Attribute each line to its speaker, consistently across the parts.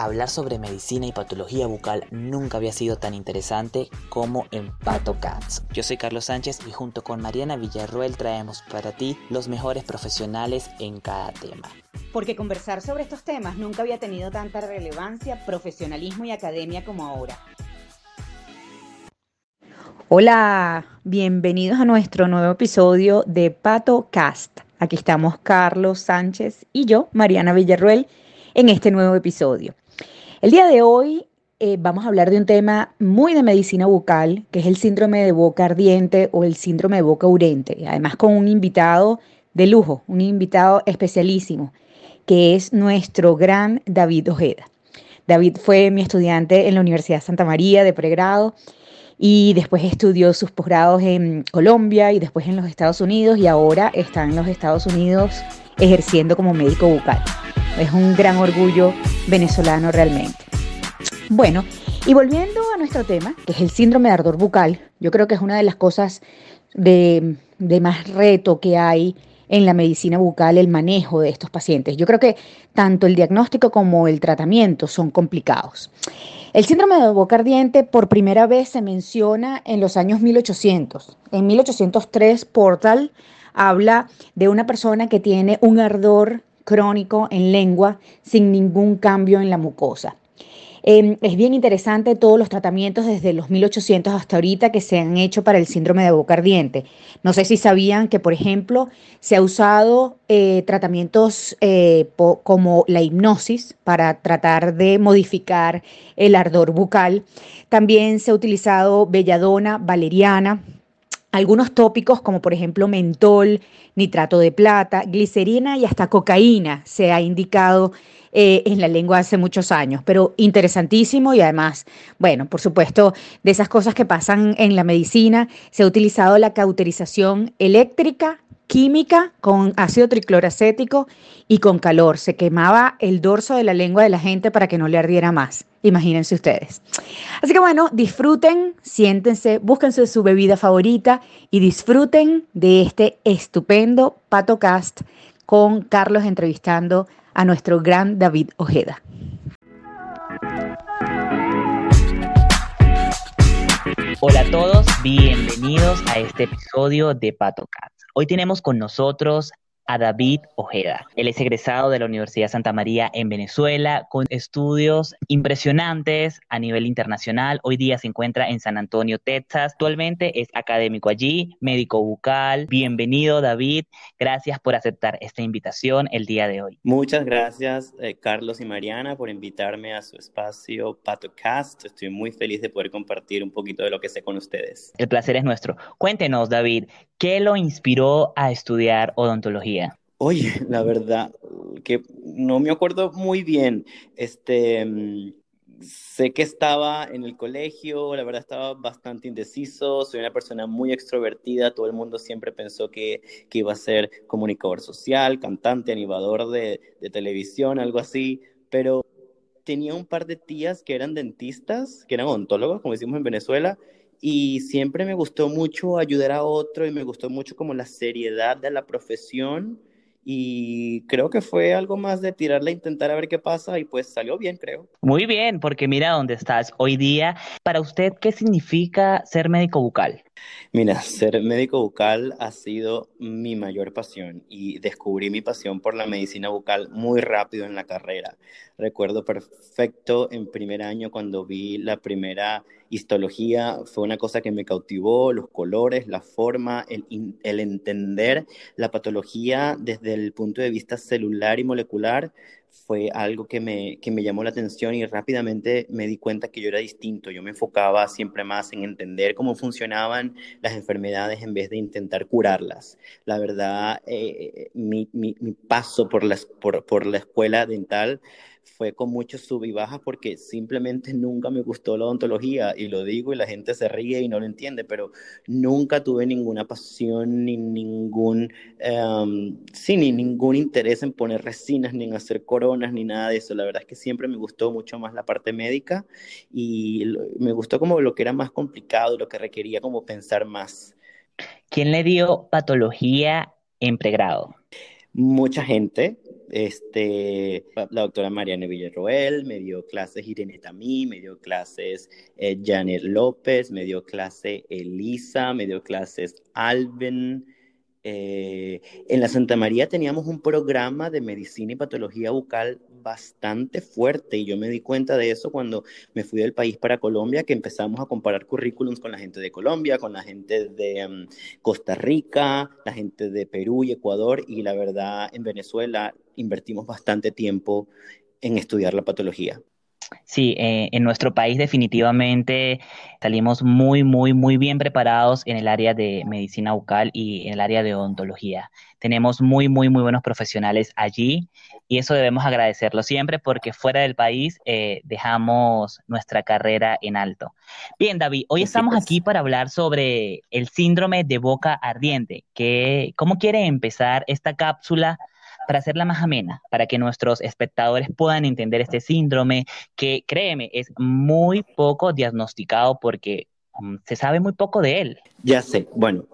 Speaker 1: Hablar sobre medicina y patología bucal nunca había sido tan interesante como en Pato Cats. Yo soy Carlos Sánchez y junto con Mariana Villarroel traemos para ti los mejores profesionales en cada tema.
Speaker 2: Porque conversar sobre estos temas nunca había tenido tanta relevancia, profesionalismo y academia como ahora. Hola, bienvenidos a nuestro nuevo episodio de Pato Cast. Aquí estamos Carlos Sánchez y yo, Mariana Villarruel, en este nuevo episodio. El día de hoy eh, vamos a hablar de un tema muy de medicina bucal, que es el síndrome de boca ardiente o el síndrome de boca urente. Además con un invitado de lujo, un invitado especialísimo, que es nuestro gran David Ojeda. David fue mi estudiante en la Universidad Santa María de pregrado y después estudió sus posgrados en Colombia y después en los Estados Unidos y ahora está en los Estados Unidos ejerciendo como médico bucal. Es un gran orgullo venezolano realmente. Bueno, y volviendo a nuestro tema, que es el síndrome de ardor bucal, yo creo que es una de las cosas de, más reto que hay en la medicina bucal el manejo de estos pacientes. Yo creo que tanto el diagnóstico como el tratamiento son complicados. El síndrome de boca ardiente por primera vez se menciona en los años 1800. En 1803 Portal habla de una persona que tiene un ardor crónico en lengua sin ningún cambio en la mucosa. Em, es bien interesante todos los tratamientos desde los 1800 hasta ahorita que se han hecho para el síndrome de boca ardiente. No sé si sabían que, por ejemplo, se ha usado eh, tratamientos eh, como la hipnosis para tratar de modificar el ardor bucal. También se ha utilizado belladona, valeriana, algunos tópicos como por ejemplo mentol, nitrato de plata, glicerina y hasta cocaína se ha indicado eh, en la lengua hace muchos años, pero interesantísimo y además, bueno, por supuesto, de esas cosas que pasan en la medicina, se ha utilizado la cauterización eléctrica, química con ácido tricloracético y con calor. Se quemaba el dorso de la lengua de la gente para que no le ardiera más. Imagínense ustedes. Así que bueno, disfruten, siéntense, búsquense su bebida favorita y disfruten de este estupendo PatoCast con Carlos entrevistando a nuestro gran David Ojeda.
Speaker 1: Hola a todos, bienvenidos a este episodio de PatoCast. Hoy tenemos con nosotros a David Ojeda. Él es egresado de la Universidad Santa María en Venezuela con estudios impresionantes a nivel internacional. Hoy día se encuentra en San Antonio, Texas. Actualmente es académico allí, médico bucal. Bienvenido, David. Gracias por aceptar esta invitación el día de hoy.
Speaker 3: Muchas gracias, eh, Carlos y Mariana, por invitarme a su espacio PatoCast. Estoy muy feliz de poder compartir un poquito de lo que sé con ustedes.
Speaker 1: El placer es nuestro. Cuéntenos, David, ¿qué lo inspiró a estudiar odontología?
Speaker 3: Oye, la verdad que no me acuerdo muy bien. Este, mm, sé que estaba en el colegio, la verdad estaba bastante indeciso, soy una persona muy extrovertida, todo el mundo siempre pensó que, que iba a ser comunicador social, cantante, animador de, de televisión, algo así, pero tenía un par de tías que eran dentistas, que eran odontólogos, como decimos en Venezuela, y siempre me gustó mucho ayudar a otro y me gustó mucho como la seriedad de la profesión y creo que fue algo más de tirarle a intentar a ver qué pasa y pues salió bien, creo.
Speaker 1: Muy bien, porque mira dónde estás hoy día. Para usted, ¿qué significa ser médico bucal?
Speaker 3: Mira, ser médico bucal ha sido mi mayor pasión y descubrí mi pasión por la medicina bucal muy rápido en la carrera. Recuerdo perfecto en primer año cuando vi la primera histología, fue una cosa que me cautivó, los colores, la forma, el, el entender la patología desde el punto de vista celular y molecular fue algo que me, que me llamó la atención y rápidamente me di cuenta que yo era distinto. Yo me enfocaba siempre más en entender cómo funcionaban las enfermedades en vez de intentar curarlas. La verdad, eh, mi, mi, mi, paso por, las, por, por la escuela dental fue con muchos sub y bajas porque simplemente nunca me gustó la odontología y lo digo y la gente se ríe y no lo entiende, pero nunca tuve ninguna pasión ni ningún, um, sí, ni ningún interés en poner resinas, ni en hacer coronas, ni nada de eso. La verdad es que siempre me gustó mucho más la parte médica y me gustó como lo que era más complicado, lo que requería como pensar más.
Speaker 1: ¿Quién le dio patología en pregrado?
Speaker 3: Mucha gente, este, la doctora Mariana Villarroel, me dio clases Irene Tamí, me dio clases eh, Janet López, me dio clase Elisa, me dio clases Alvin. Eh, en la Santa María teníamos un programa de medicina y patología bucal bastante fuerte y yo me di cuenta de eso cuando me fui del país para Colombia, que empezamos a comparar currículums con la gente de Colombia, con la gente de mm, Costa Rica, la gente de Perú y Ecuador y la verdad en Venezuela invertimos bastante tiempo en estudiar la patología.
Speaker 1: Sí, eh, en nuestro país definitivamente salimos muy, muy, muy bien preparados en el área de medicina bucal y en el área de odontología. Tenemos muy, muy, muy buenos profesionales allí y eso debemos agradecerlo siempre porque fuera del país eh, dejamos nuestra carrera en alto. Bien, David, hoy estamos aquí para hablar sobre el síndrome de boca ardiente. Que, ¿Cómo quiere empezar esta cápsula? Para hacerla más amena, para que nuestros espectadores puedan entender este síndrome, que créeme, es muy poco diagnosticado porque mm, se sabe muy poco de él.
Speaker 3: Ya sé, bueno,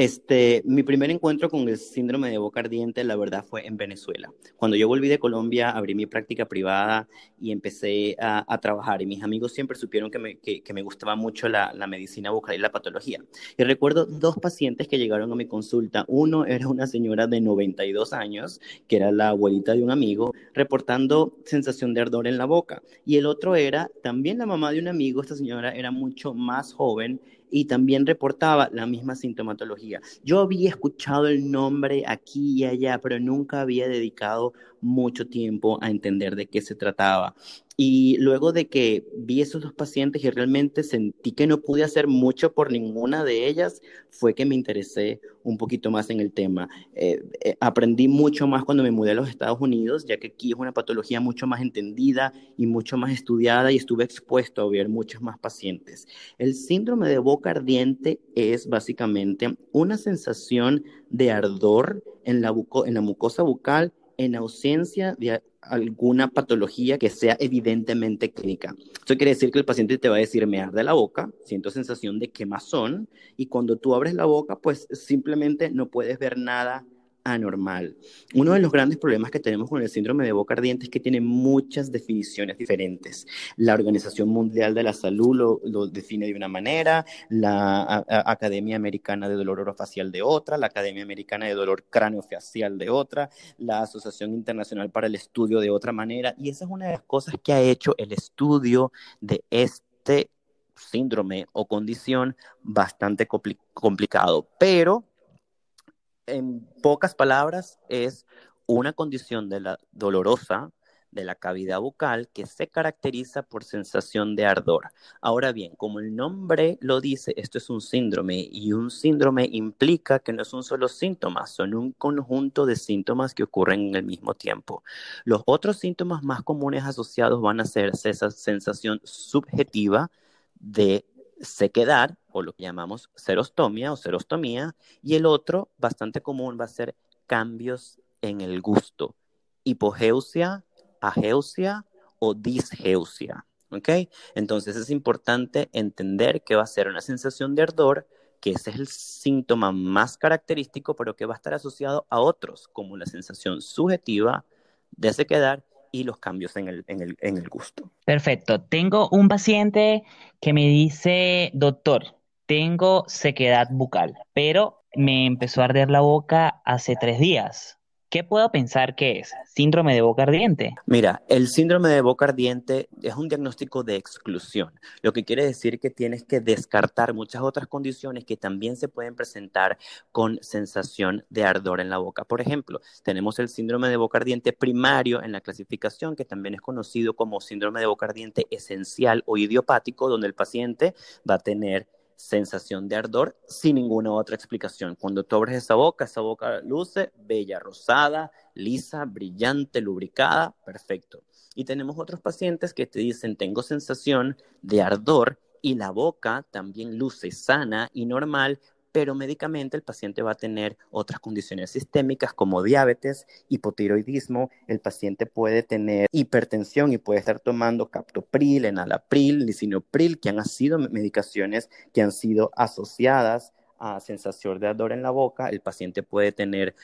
Speaker 3: este, mi primer encuentro con el síndrome de boca ardiente, la verdad, fue en Venezuela. Cuando yo volví de Colombia, abrí mi práctica privada y empecé a, trabajar. Y mis amigos siempre supieron que me, que, me gustaba mucho la, la, medicina bucal y la patología. Y recuerdo dos pacientes que llegaron a mi consulta. Uno era una señora de 92 años, que era la abuelita de un amigo, reportando sensación de ardor en la boca. Y el otro era también la mamá de un amigo. Esta señora era mucho más joven y también reportaba la misma sintomatología. Yo había escuchado el nombre aquí y allá, pero nunca había dedicado mucho tiempo a entender de qué se trataba. Y luego de que vi esos dos pacientes y realmente sentí que no pude hacer mucho por ninguna de ellas, fue que me interesé un poquito más en el tema. Eh, eh, aprendí mucho más cuando me mudé a los Estados Unidos, ya que aquí es una patología mucho más entendida y mucho más estudiada y estuve expuesto a ver muchos más pacientes. El síndrome de boca ardiente es básicamente una sensación de ardor en la, en la mucosa bucal en ausencia de alguna patología que sea evidentemente clínica. Eso quiere decir que el paciente te va a decir, me arde la boca, siento sensación de quemazón, y cuando tú abres la boca, pues simplemente no puedes ver nada anormal. Uno de los grandes problemas que tenemos con el síndrome de boca ardiente es que tiene muchas definiciones diferentes. La Organización Mundial de la Salud lo, define de una manera, la Academia Americana de Dolor Orofacial de otra, la Academia Americana de Dolor Craneofacial de otra, la Asociación Internacional para el Estudio de otra manera, y esa es una de las cosas que ha hecho el estudio de este síndrome o condición bastante complicado, pero en pocas palabras, es una condición dolorosa de la cavidad bucal que se caracteriza por sensación de ardor. Ahora bien, como el nombre lo dice, esto es un síndrome y un síndrome implica que no son solo síntomas, son un conjunto de síntomas que ocurren en el mismo tiempo. Los otros síntomas más comunes asociados van a ser esa sensación subjetiva de sequedad o lo que llamamos serostomia o serostomía, y el otro, bastante común, va a ser cambios en el gusto, hipogeusia, ageusia o disgeusia. ¿Ok? Entonces es importante entender que va a ser una sensación de ardor, que ese es el síntoma más característico, pero que va a estar asociado a otros, como la sensación subjetiva de sequedad y los cambios en el, en el, en el gusto.
Speaker 1: Perfecto. Tengo un paciente que me dice, doctor, tengo sequedad bucal, pero me empezó a arder la boca hace tres días. ¿Qué puedo pensar que es? ¿Síndrome de boca ardiente?
Speaker 3: Mira, el síndrome de boca ardiente es un diagnóstico de exclusión, lo que quiere decir que tienes que descartar muchas otras condiciones que también se pueden presentar con sensación de ardor en la boca. Por ejemplo, tenemos el síndrome de boca ardiente primario en la clasificación, que también es conocido como síndrome de boca ardiente esencial o idiopático, donde el paciente va a tener sensación de ardor sin ninguna otra explicación. Cuando tú abres esa boca, esa boca luce bella, rosada, lisa, brillante, lubricada, perfecto. Y tenemos otros pacientes que te dicen, tengo sensación de ardor y la boca también luce sana y normal, pero médicamente el paciente va a tener otras condiciones sistémicas como diabetes, hipotiroidismo, el paciente puede tener hipertensión y puede estar tomando captopril, enalapril, lisinopril, que han sido medicaciones que han sido asociadas a sensación de ardor en la boca, el paciente puede tener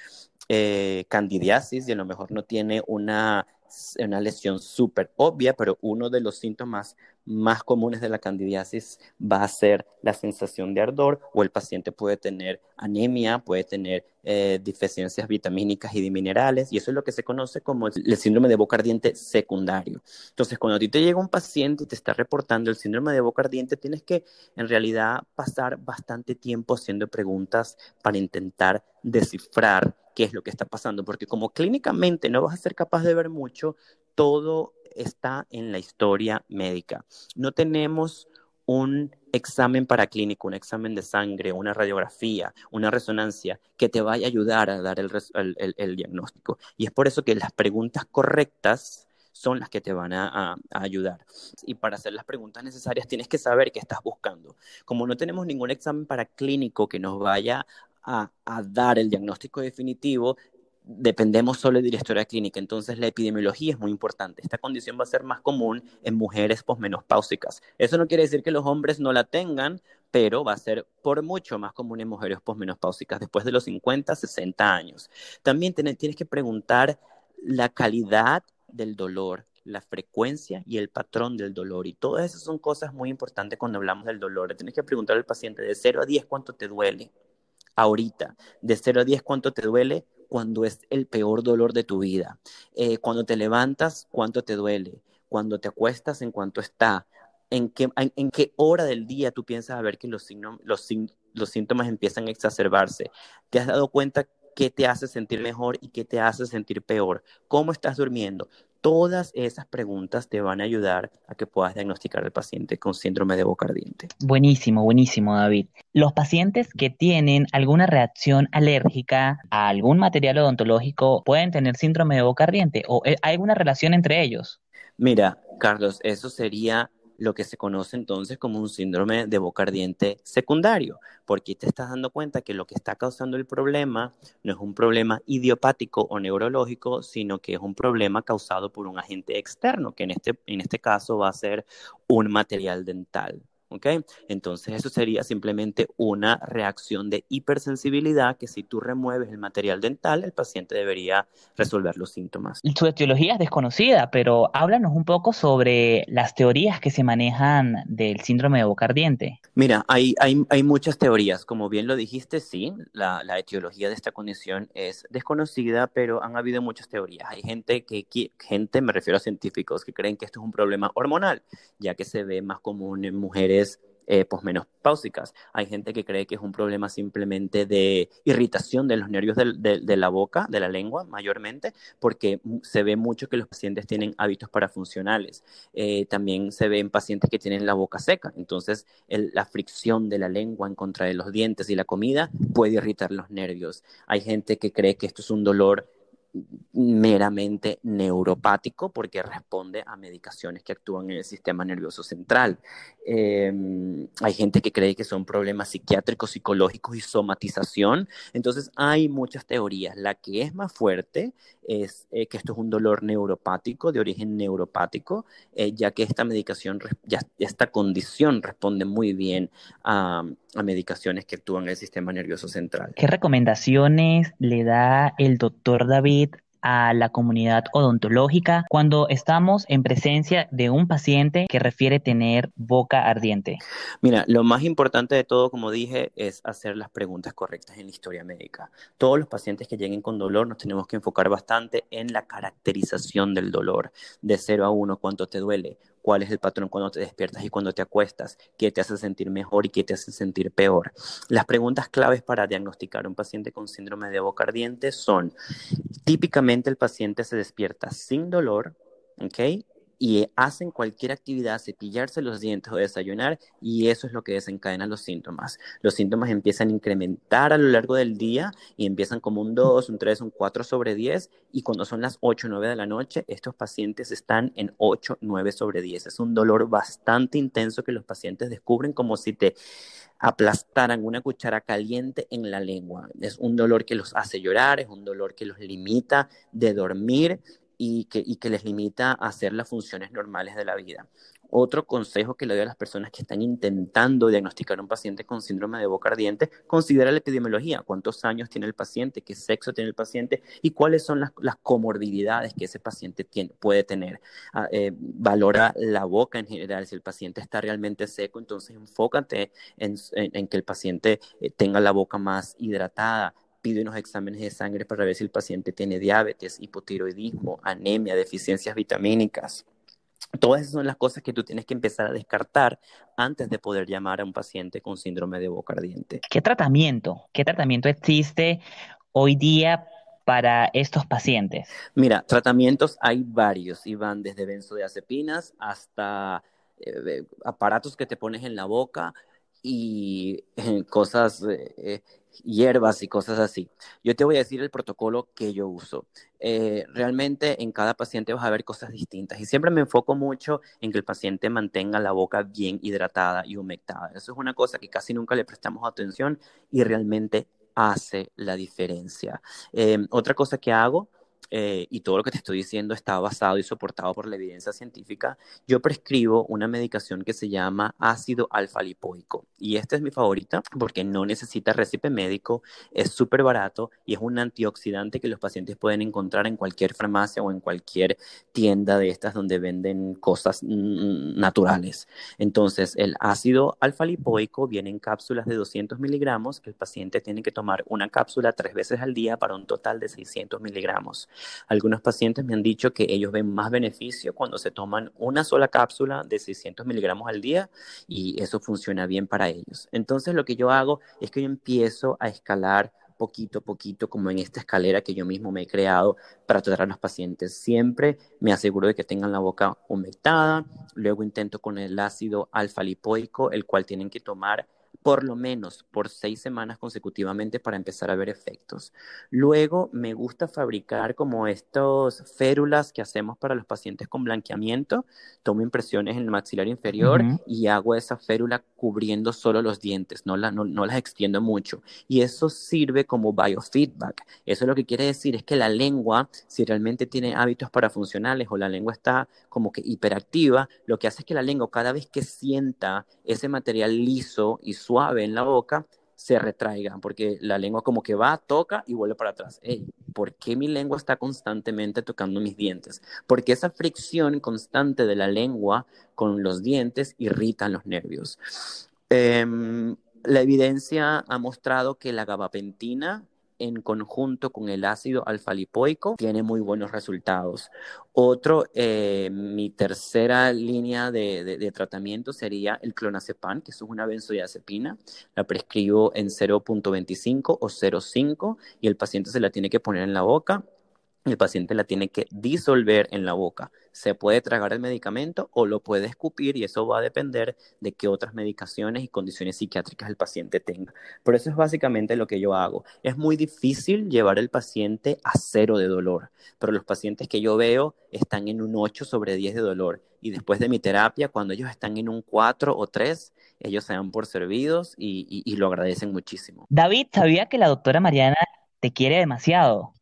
Speaker 3: eh, candidiasis y a lo mejor no tiene una una lesión súper obvia, pero uno de los síntomas más comunes de la candidiasis va a ser la sensación de ardor o el paciente puede tener anemia, puede tener eh, deficiencias vitamínicas y de minerales y eso es lo que se conoce como el síndrome de boca ardiente secundario. Entonces, cuando a ti te llega un paciente y te está reportando el síndrome de boca ardiente, tienes que en realidad pasar bastante tiempo haciendo preguntas para intentar descifrar qué es lo que está pasando, porque como clínicamente no vas a ser capaz de ver mucho, todo está en la historia médica. No tenemos un examen paraclínico, un examen de sangre, una radiografía, una resonancia que te vaya a ayudar a dar el, diagnóstico. Y es por eso que las preguntas correctas son las que te van a, ayudar. Y para hacer las preguntas necesarias tienes que saber qué estás buscando. Como no tenemos ningún examen paraclínico que nos vaya a, dar el diagnóstico definitivo, dependemos solo de la historia clínica. Entonces, la epidemiología es muy importante. Esta condición va a ser más común en mujeres posmenopáusicas. Eso no quiere decir que los hombres no la tengan, pero va a ser por mucho más común en mujeres posmenopáusicas después de los 50, 60 años. También tienes que preguntar la calidad del dolor, la frecuencia y el patrón del dolor. Y todas esas son cosas muy importantes cuando hablamos del dolor. Tienes que preguntar al paciente de 0 a 10 cuánto te duele ahorita, de 0 a 10, ¿cuánto te duele? Cuando es el peor dolor de tu vida. Eh, cuando te levantas, ¿cuánto te duele? Cuando te acuestas, ¿en cuánto está? ¿En qué, hora del día tú piensas a ver que los, los síntomas empiezan a exacerbarse? ¿Te has dado cuenta qué te hace sentir mejor y qué te hace sentir peor? ¿Cómo estás durmiendo? Todas esas preguntas te van a ayudar a que puedas diagnosticar al paciente con síndrome de boca ardiente.
Speaker 1: Buenísimo, buenísimo, David. Los pacientes que tienen alguna reacción alérgica a algún material odontológico pueden tener síndrome de boca ardiente o hay alguna relación entre ellos.
Speaker 3: Mira, Carlos, eso sería lo que se conoce entonces como un síndrome de boca ardiente secundario, porque te estás dando cuenta que lo que está causando el problema no es un problema idiopático o neurológico, sino que es un problema causado por un agente externo, que en este, en este caso va a ser un material dental. ¿Ok? Entonces eso sería simplemente una reacción de hipersensibilidad que si tú remueves el material dental, el paciente debería resolver los síntomas.
Speaker 1: Su etiología es desconocida, pero háblanos un poco sobre las teorías que se manejan del síndrome de boca ardiente.
Speaker 3: Mira, hay, hay, hay muchas teorías. Como bien lo dijiste, sí, la, la, etiología de esta condición es desconocida, pero han habido muchas teorías. Hay gente que, gente, me refiero a científicos, que creen que esto es un problema hormonal, ya que se ve más común en mujeres eh, posmenopáusicas. Hay gente que cree que es un problema simplemente de irritación de los nervios de, la boca, de la lengua, mayormente, porque se ve mucho que los pacientes tienen hábitos parafuncionales. Eh, también se ve en pacientes que tienen la boca seca. Entonces, la fricción de la lengua en contra de los dientes y la comida puede irritar los nervios. Hay gente que cree que esto es un dolor meramente neuropático porque responde a medicaciones que actúan en el sistema nervioso central. Em, hay gente que cree que son problemas psiquiátricos, psicológicos y somatización. Entonces hay muchas teorías. La que es más fuerte es eh, que esto es un dolor neuropático, de origen neuropático, eh, ya que esta medicación, ya, esta condición responde muy bien a, a medicaciones que actúan en el sistema nervioso central.
Speaker 1: ¿Qué recomendaciones le da el doctor David a la comunidad odontológica cuando estamos en presencia de un paciente que refiere tener boca ardiente?
Speaker 3: Mira, lo más importante de todo, como dije, es hacer las preguntas correctas en la historia médica. Todos los pacientes que lleguen con dolor nos tenemos que enfocar bastante en la caracterización del dolor. De 0 a 1, ¿cuánto te duele? Cuál es el patrón cuando te despiertas y cuando te acuestas, qué te hace sentir mejor y qué te hace sentir peor. Las preguntas claves para diagnosticar un paciente con síndrome de boca ardiente son, típicamente el paciente se despierta sin dolor, ¿ok? Y hacen cualquier actividad, cepillarse los dientes o desayunar, y eso es lo que desencadena los síntomas. Los síntomas empiezan a incrementar a lo largo del día y empiezan como un 2, un 3, un 4 sobre 10, y cuando son las 8 o 9 de la noche, estos pacientes están en 8, 9 sobre 10. Es un dolor bastante intenso que los pacientes descubren como si te aplastaran una cuchara caliente en la lengua. Es un dolor que los hace llorar, es un dolor que los limita de dormir y que, les limita a hacer las funciones normales de la vida. Otro consejo que le doy a las personas que están intentando diagnosticar a un paciente con síndrome de boca ardiente, considera la epidemiología, cuántos años tiene el paciente, qué sexo tiene el paciente y cuáles son las, comorbilidades que ese paciente puede tener. Ah, eh, valora la boca en general, si el paciente está realmente seco, entonces enfócate en, que el paciente eh, tenga la boca más hidratada, pide unos exámenes de sangre para ver si el paciente tiene diabetes, hipotiroidismo, anemia, deficiencias vitamínicas. Todas esas son las cosas que tú tienes que empezar a descartar antes de poder llamar a un paciente con síndrome de boca ardiente.
Speaker 1: ¿Qué tratamiento? ¿Qué tratamiento existe hoy día para estos pacientes?
Speaker 3: Mira, tratamientos hay varios y van desde benzodiazepinas hasta eh, aparatos que te pones en la boca y eh, cosas eh, hierbas y cosas así. Yo te voy a decir el protocolo que yo uso. Eh, realmente en cada paciente vas a ver cosas distintas y siempre me enfoco mucho en que el paciente mantenga la boca bien hidratada y humectada. Eso es una cosa que casi nunca le prestamos atención y realmente hace la diferencia. Em, otra cosa que hago eh, y todo lo que te estoy diciendo está basado y soportado por la evidencia científica, yo prescribo una medicación que se llama ácido alfa lipoico. Y esta es mi favorita porque no necesita récipe médico, es súper barato y es un antioxidante que los pacientes pueden encontrar en cualquier farmacia o en cualquier tienda de estas donde venden cosas naturales. Entonces, el ácido alfa lipoico viene en cápsulas de 200 miligramos que el paciente tiene que tomar una cápsula tres veces al día para un total de 600 miligramos. Algunos pacientes me han dicho que ellos ven más beneficio cuando se toman una sola cápsula de 600 miligramos al día y eso funciona bien para ellos. Entonces lo que yo hago es que yo empiezo a escalar poquito a poquito, como en esta escalera que yo mismo me he creado para tratar a los pacientes. Siempre me aseguro de que tengan la boca humectada, luego intento con el ácido alfa lipoico, el cual tienen que tomar por lo menos por seis semanas consecutivamente para empezar a ver efectos. Luego me gusta fabricar como estos férulas que hacemos para los pacientes con blanqueamiento. Tomo impresiones en el maxilar inferior y hago esa férula cubriendo solo los dientes, no, no, las extiendo mucho. Y eso sirve como biofeedback. Eso lo que quiere decir es que la lengua, si realmente tiene hábitos parafuncionales o la lengua está como que hiperactiva, lo que hace es que la lengua cada vez que sienta ese material liso y suave, en la boca, se retraigan, porque la lengua como que va, toca y vuelve para atrás. ¿Por qué mi lengua está constantemente tocando mis dientes? Porque esa fricción constante de la lengua con los dientes irritan los nervios. Em, la evidencia ha mostrado que la gabapentina en conjunto con el ácido alfa-lipoico tiene muy buenos resultados. Otro, eh, mi tercera línea de, tratamiento sería el clonazepam, que es una benzodiazepina. La prescribo en 0.25 o 0.5 y el paciente se la tiene que poner en la boca el paciente la tiene que disolver en la boca. Se puede tragar el medicamento o lo puede escupir y eso va a depender de qué otras medicaciones y condiciones psiquiátricas el paciente tenga. Pero eso es básicamente lo que yo hago. Es muy difícil llevar al paciente a cero de dolor, pero los pacientes que yo veo están en un 8 sobre 10 de dolor y después de mi terapia, cuando ellos están en un 4 o 3, ellos se dan por servidos y, y lo agradecen muchísimo.
Speaker 1: David, sabía que la doctora Mariana te quiere demasiado.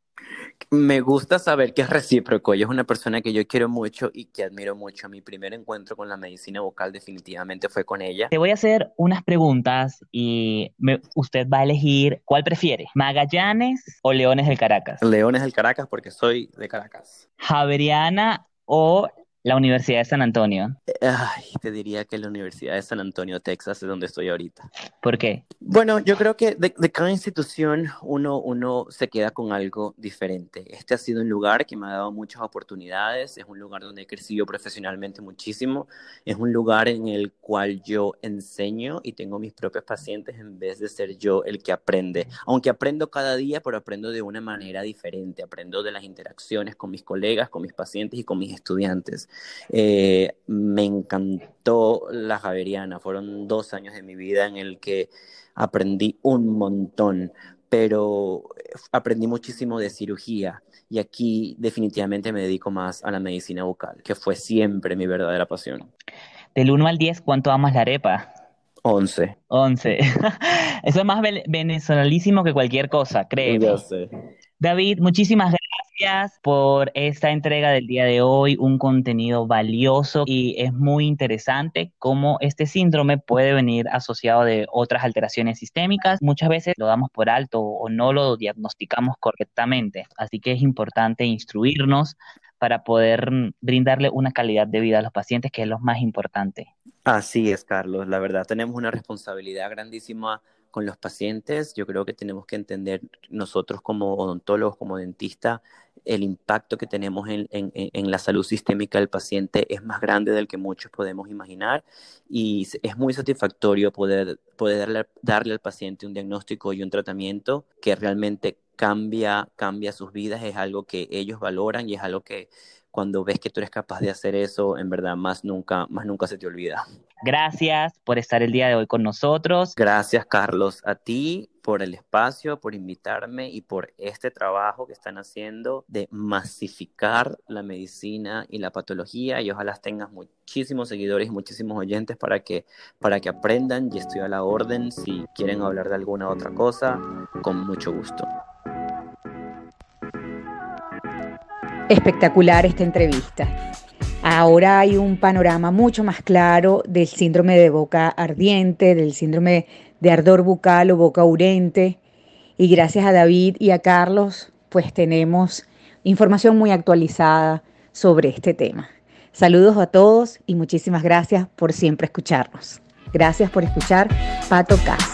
Speaker 3: Me gusta saber que es recíproco. Ella es una persona que yo quiero mucho y que admiro mucho. Mi primer encuentro con la medicina vocal definitivamente fue con ella.
Speaker 1: Te voy a hacer unas preguntas y usted va a elegir cuál prefiere, Magallanes o Leones del Caracas.
Speaker 3: Leones del Caracas porque soy de Caracas.
Speaker 1: Javeriana o la Universidad de San Antonio.
Speaker 3: Ay, te diría que la Universidad de San Antonio, Texas, es donde estoy ahorita.
Speaker 1: ¿Por qué?
Speaker 3: Bueno, yo creo que de, cada institución uno, uno se queda con algo diferente. Este ha sido un lugar que me ha dado muchas oportunidades, es un lugar donde he crecido profesionalmente muchísimo, es un lugar en el cual yo enseño y tengo mis propios pacientes en vez de ser yo el que aprende. Aunque aprendo cada día, pero aprendo de una manera diferente, aprendo de las interacciones con mis colegas, con mis pacientes y con mis estudiantes. Eh, me encantó la Javeriana, fueron dos años de mi vida en el que aprendí un montón, pero aprendí muchísimo de cirugía y aquí definitivamente me dedico más a la medicina vocal, que fue siempre mi verdadera pasión.
Speaker 1: Del 1 al 10, ¿cuánto amas la arepa?
Speaker 3: 11.
Speaker 1: 11. Eso es más venezolanísimo que cualquier cosa,
Speaker 3: sé.
Speaker 1: David, muchísimas gracias gracias por esta entrega del día de hoy, un contenido valioso y es muy interesante cómo este síndrome puede venir asociado de otras alteraciones sistémicas. Muchas veces lo damos por alto o no lo diagnosticamos correctamente, así que es importante instruirnos para poder brindarle una calidad de vida a los pacientes, que es lo más importante.
Speaker 3: Así es, Carlos. La verdad, tenemos una responsabilidad grandísima con los pacientes, yo creo que tenemos que entender nosotros como odontólogos, como dentistas, el impacto que tenemos en, en, la salud sistémica del paciente es más grande del que muchos podemos imaginar y es muy satisfactorio poder, poder darle, darle al paciente un diagnóstico y un tratamiento que realmente cambia, cambia sus vidas, es algo que ellos valoran y es algo que cuando ves que tú eres capaz de hacer eso, en verdad más nunca, más nunca se te olvida.
Speaker 1: Gracias por estar el día de hoy con nosotros.
Speaker 3: Gracias, Carlos, a ti por el espacio, por invitarme y por este trabajo que están haciendo de masificar la medicina y la patología y ojalá tengas muchísimos seguidores y muchísimos oyentes para que, para que aprendan y estoy a la orden si quieren hablar de alguna otra cosa, con mucho gusto.
Speaker 2: Espectacular esta entrevista. Ahora hay un panorama mucho más claro del síndrome de boca ardiente, del síndrome de ardor bucal o boca urente. Y gracias a David y a Carlos, pues tenemos información muy actualizada sobre este tema. Saludos a todos y muchísimas gracias por siempre escucharnos. Gracias por escuchar Pato Cas.